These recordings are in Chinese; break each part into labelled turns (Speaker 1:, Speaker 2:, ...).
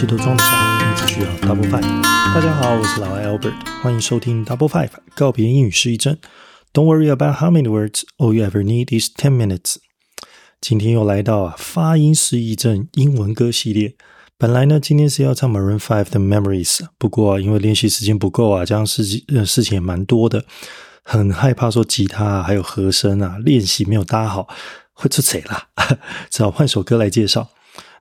Speaker 1: 西都装得下，你只需要 Double Five。大家好，我是老艾 Albert，欢迎收听 Double Five 告别英语失忆症。Don't worry about how many words, all you ever need is ten minutes。今天又来到啊发音失忆症英文歌系列。本来呢，今天是要唱 Maroon Five 的 Memories，不过因为练习时间不够啊，加上事情事情也蛮多的，很害怕说吉他啊还有和声啊练习没有搭好会出错啦，只好换首歌来介绍。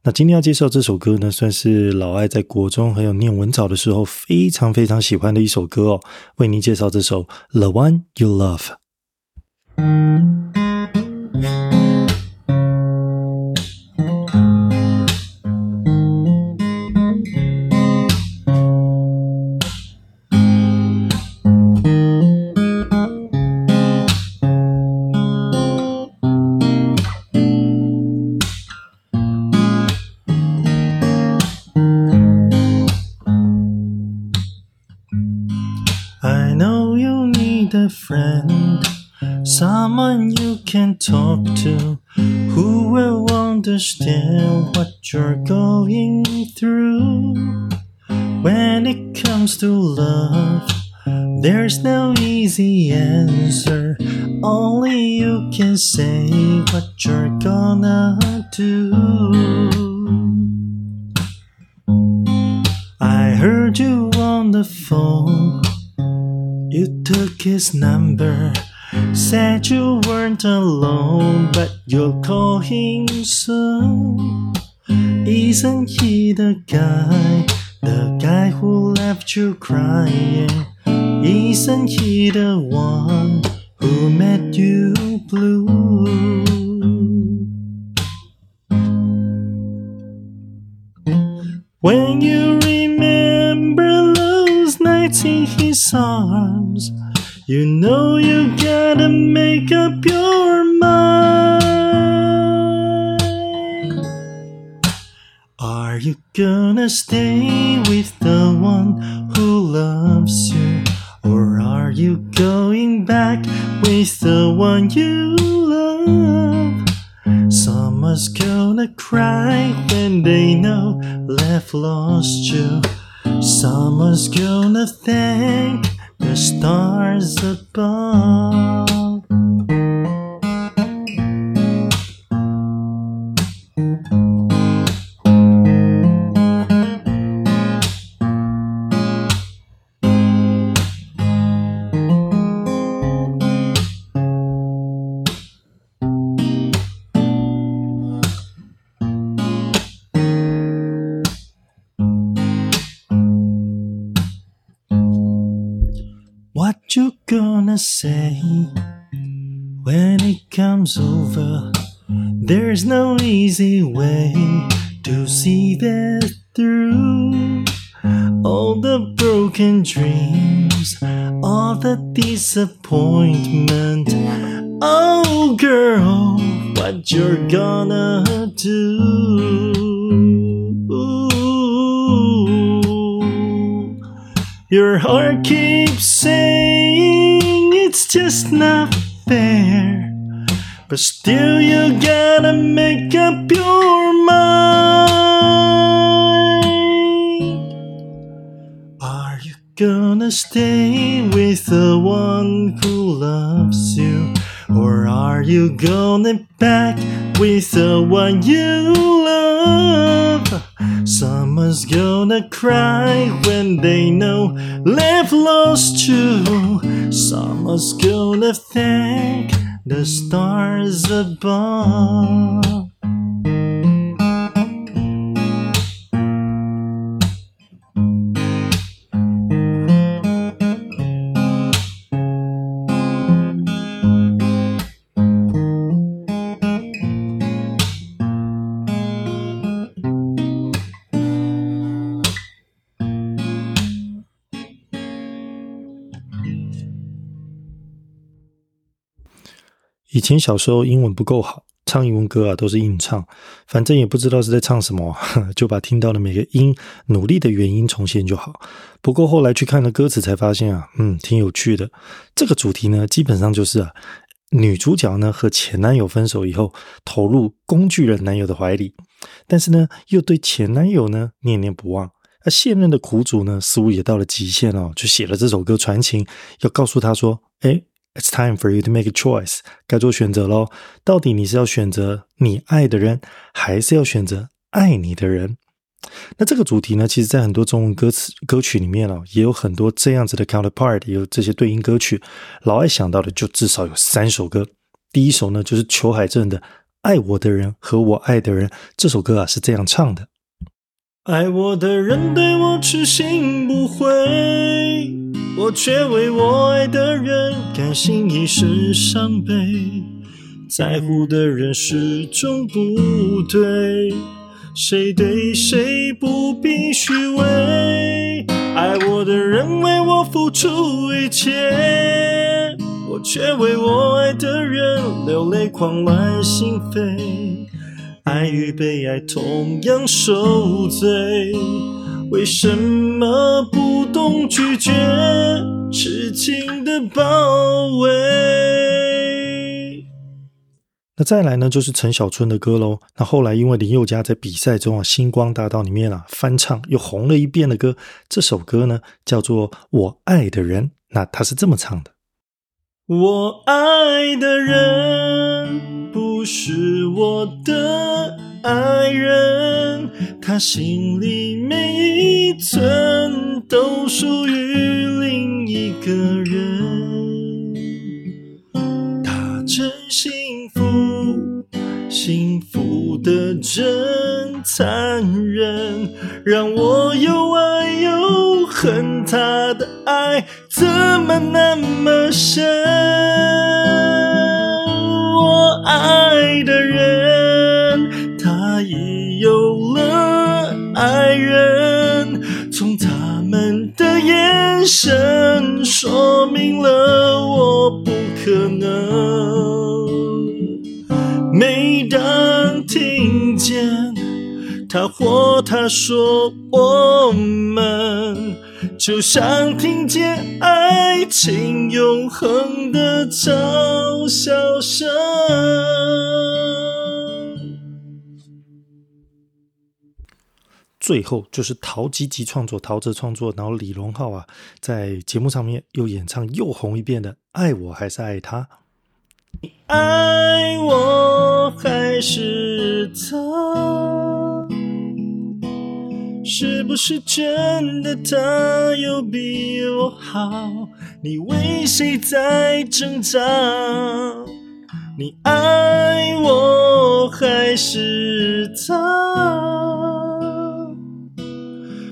Speaker 1: 那今天要介绍这首歌呢，算是老艾在国中还有念文藻的时候非常非常喜欢的一首歌哦。为您介绍这首《The One You Love》。Someone you can talk to, who will understand what you're going through. When it comes to love, there's no easy answer. Only you can say what you're gonna do. I heard you on the phone. You took his number, said you weren't alone, but you'll call him soon. Isn't he the guy, the guy who left you crying? Isn't he the one who made you blue? When you remember those nights in his arms, you know you gotta make up your mind. Are you gonna stay with the one who loves you? Or are you going back with the one you love? Someone's gonna cry when they know love lost you. Someone's gonna thank the stars above. You gonna say when it comes over? There's no easy way to see that through. All the broken dreams, all the disappointment. Oh, girl, what you're gonna do? Your heart keeps it's not fair. But still, you gotta make up your mind. Are you gonna stay with the one who loves you? Or are you gonna back with the one you love? Someone's gonna cry when they know love lost you. Summer's gonna thank the stars above. 以前小时候英文不够好，唱英文歌啊都是硬唱，反正也不知道是在唱什么，就把听到的每个音努力的原音重现就好。不过后来去看了歌词才发现啊，嗯，挺有趣的。这个主题呢，基本上就是啊女主角呢和前男友分手以后，投入工具人男友的怀里，但是呢又对前男友呢念念不忘。而现任的苦主呢，似乎也到了极限哦，就写了这首歌传情，要告诉他说：“哎，It's time for you to make a choice，该做选择喽。到底你是要选择你爱的人，还是要选择爱你的人？”那这个主题呢，其实在很多中文歌词歌曲里面哦，也有很多这样子的 counterpart，有这些对应歌曲。老爱想到的就至少有三首歌。第一首呢，就是裘海正的《爱我的人和我爱的人》这首歌啊，是这样唱的。爱我的人对我痴心不悔，我却为我爱的人甘心一生伤悲。在乎的人始终不对，谁对谁不必虚伪。爱我的人为我付出一切，我却为我爱的人流泪狂乱心扉。爱与被爱同样受罪，为什么不懂拒绝痴情的包围？那再来呢，就是陈小春的歌喽。那后来因为林宥嘉在比赛中啊，《星光大道》里面啊翻唱又红了一遍的歌，这首歌呢叫做《我爱的人》。那他是这么唱的：我爱的人不是我的。爱人，他心里每一寸都属于另一个。他或她说我们，就像听见爱情永恒的嘲笑声。最后就是陶吉吉创作，陶喆创作，然后李荣浩啊，在节目上面又演唱又红一遍的《爱我还是爱他》。你爱我还是他？是不是真的他有比我好？你为谁在挣扎？你爱我还是他？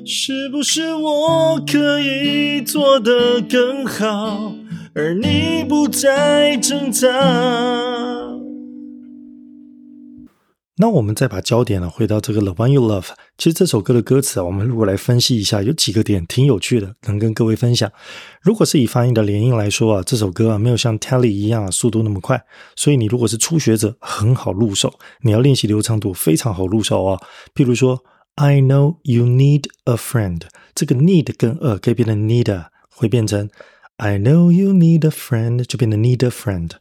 Speaker 1: 是不是我可以做得更好，而你不再挣扎？那我们再把焦点呢回到这个《The One You Love》。其实这首歌的歌词啊，我们如果来分析一下，有几个点挺有趣的，能跟各位分享。如果是以发音的连音来说啊，这首歌啊没有像 Telly 一样速度那么快，所以你如果是初学者，很好入手。你要练习流畅度，非常好入手哦。譬如说。I know you need a friend。这个 need 跟 a 可以变成 need，会变成 I know you need a friend，就变成 need a friend。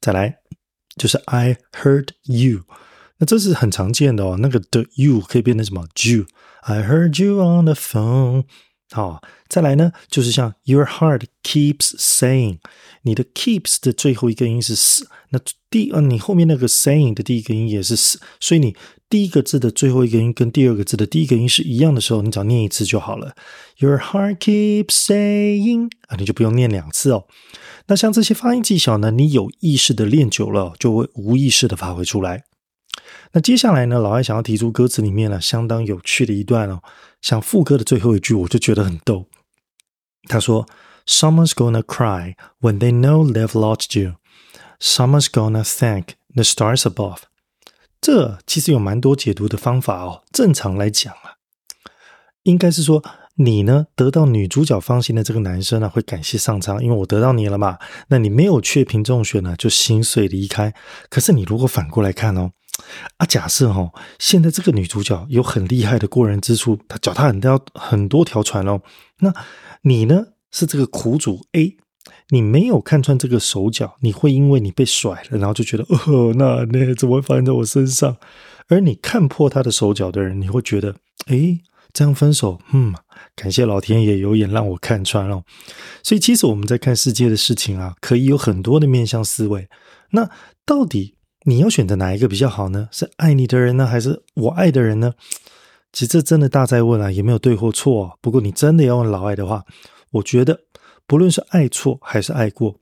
Speaker 1: 再来就是 I heard you，那这是很常见的哦。那个的 you 可以变成什么？You，I heard you on the phone。好，再来呢，就是像 Your heart keeps saying，你的 keeps 的最后一个音是 s，那第呃你后面那个 saying 的第一个音也是 s，所以你第一个字的最后一个音跟第二个字的第一个音是一样的时候，你只要念一次就好了。Your heart keeps saying，啊，你就不用念两次哦。那像这些发音技巧呢，你有意识的练久了，就会无意识的发挥出来。那接下来呢，老艾想要提出歌词里面呢相当有趣的一段哦。像副歌的最后一句，我就觉得很逗。他说：“Someone's gonna cry when they know they've lost you. Someone's gonna thank the stars above.” 这其实有蛮多解读的方法哦。正常来讲啊，应该是说你呢得到女主角芳心的这个男生呢会感谢上苍，因为我得到你了嘛。那你没有确评中选呢，就心碎离开。可是你如果反过来看哦。啊，假设哈，现在这个女主角有很厉害的过人之处，她脚踏很多很多条船哦。那你呢，是这个苦主 A，你没有看穿这个手脚，你会因为你被甩了，然后就觉得哦，那那怎么会发生在我身上？而你看破他的手脚的人，你会觉得，诶，这样分手，嗯，感谢老天爷有眼让我看穿了。所以其实我们在看世界的事情啊，可以有很多的面向思维。那到底你要选择哪一个比较好呢？是爱你的人呢，还是我爱的人呢？其实这真的大在问啊，也没有对或错。啊不过你真的要问老爱的话，我觉得不论是爱错还是爱过，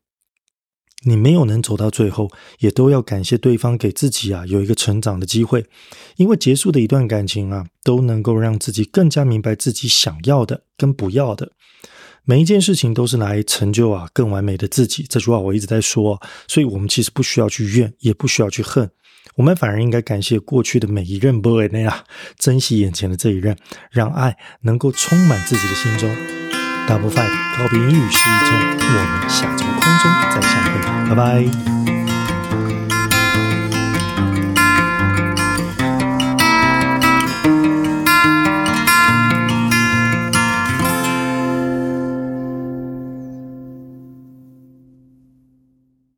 Speaker 1: 你没有能走到最后，也都要感谢对方给自己啊有一个成长的机会。因为结束的一段感情啊，都能够让自己更加明白自己想要的跟不要的。每一件事情都是来成就啊更完美的自己。这句话我一直在说，所以我们其实不需要去怨，也不需要去恨。我们反而应该感谢过去的每一任 boy 那样，珍惜眼前的这一任，让爱能够充满自己的心中。Double Five 告别英语是一阵，我们下周空中再相会，拜拜。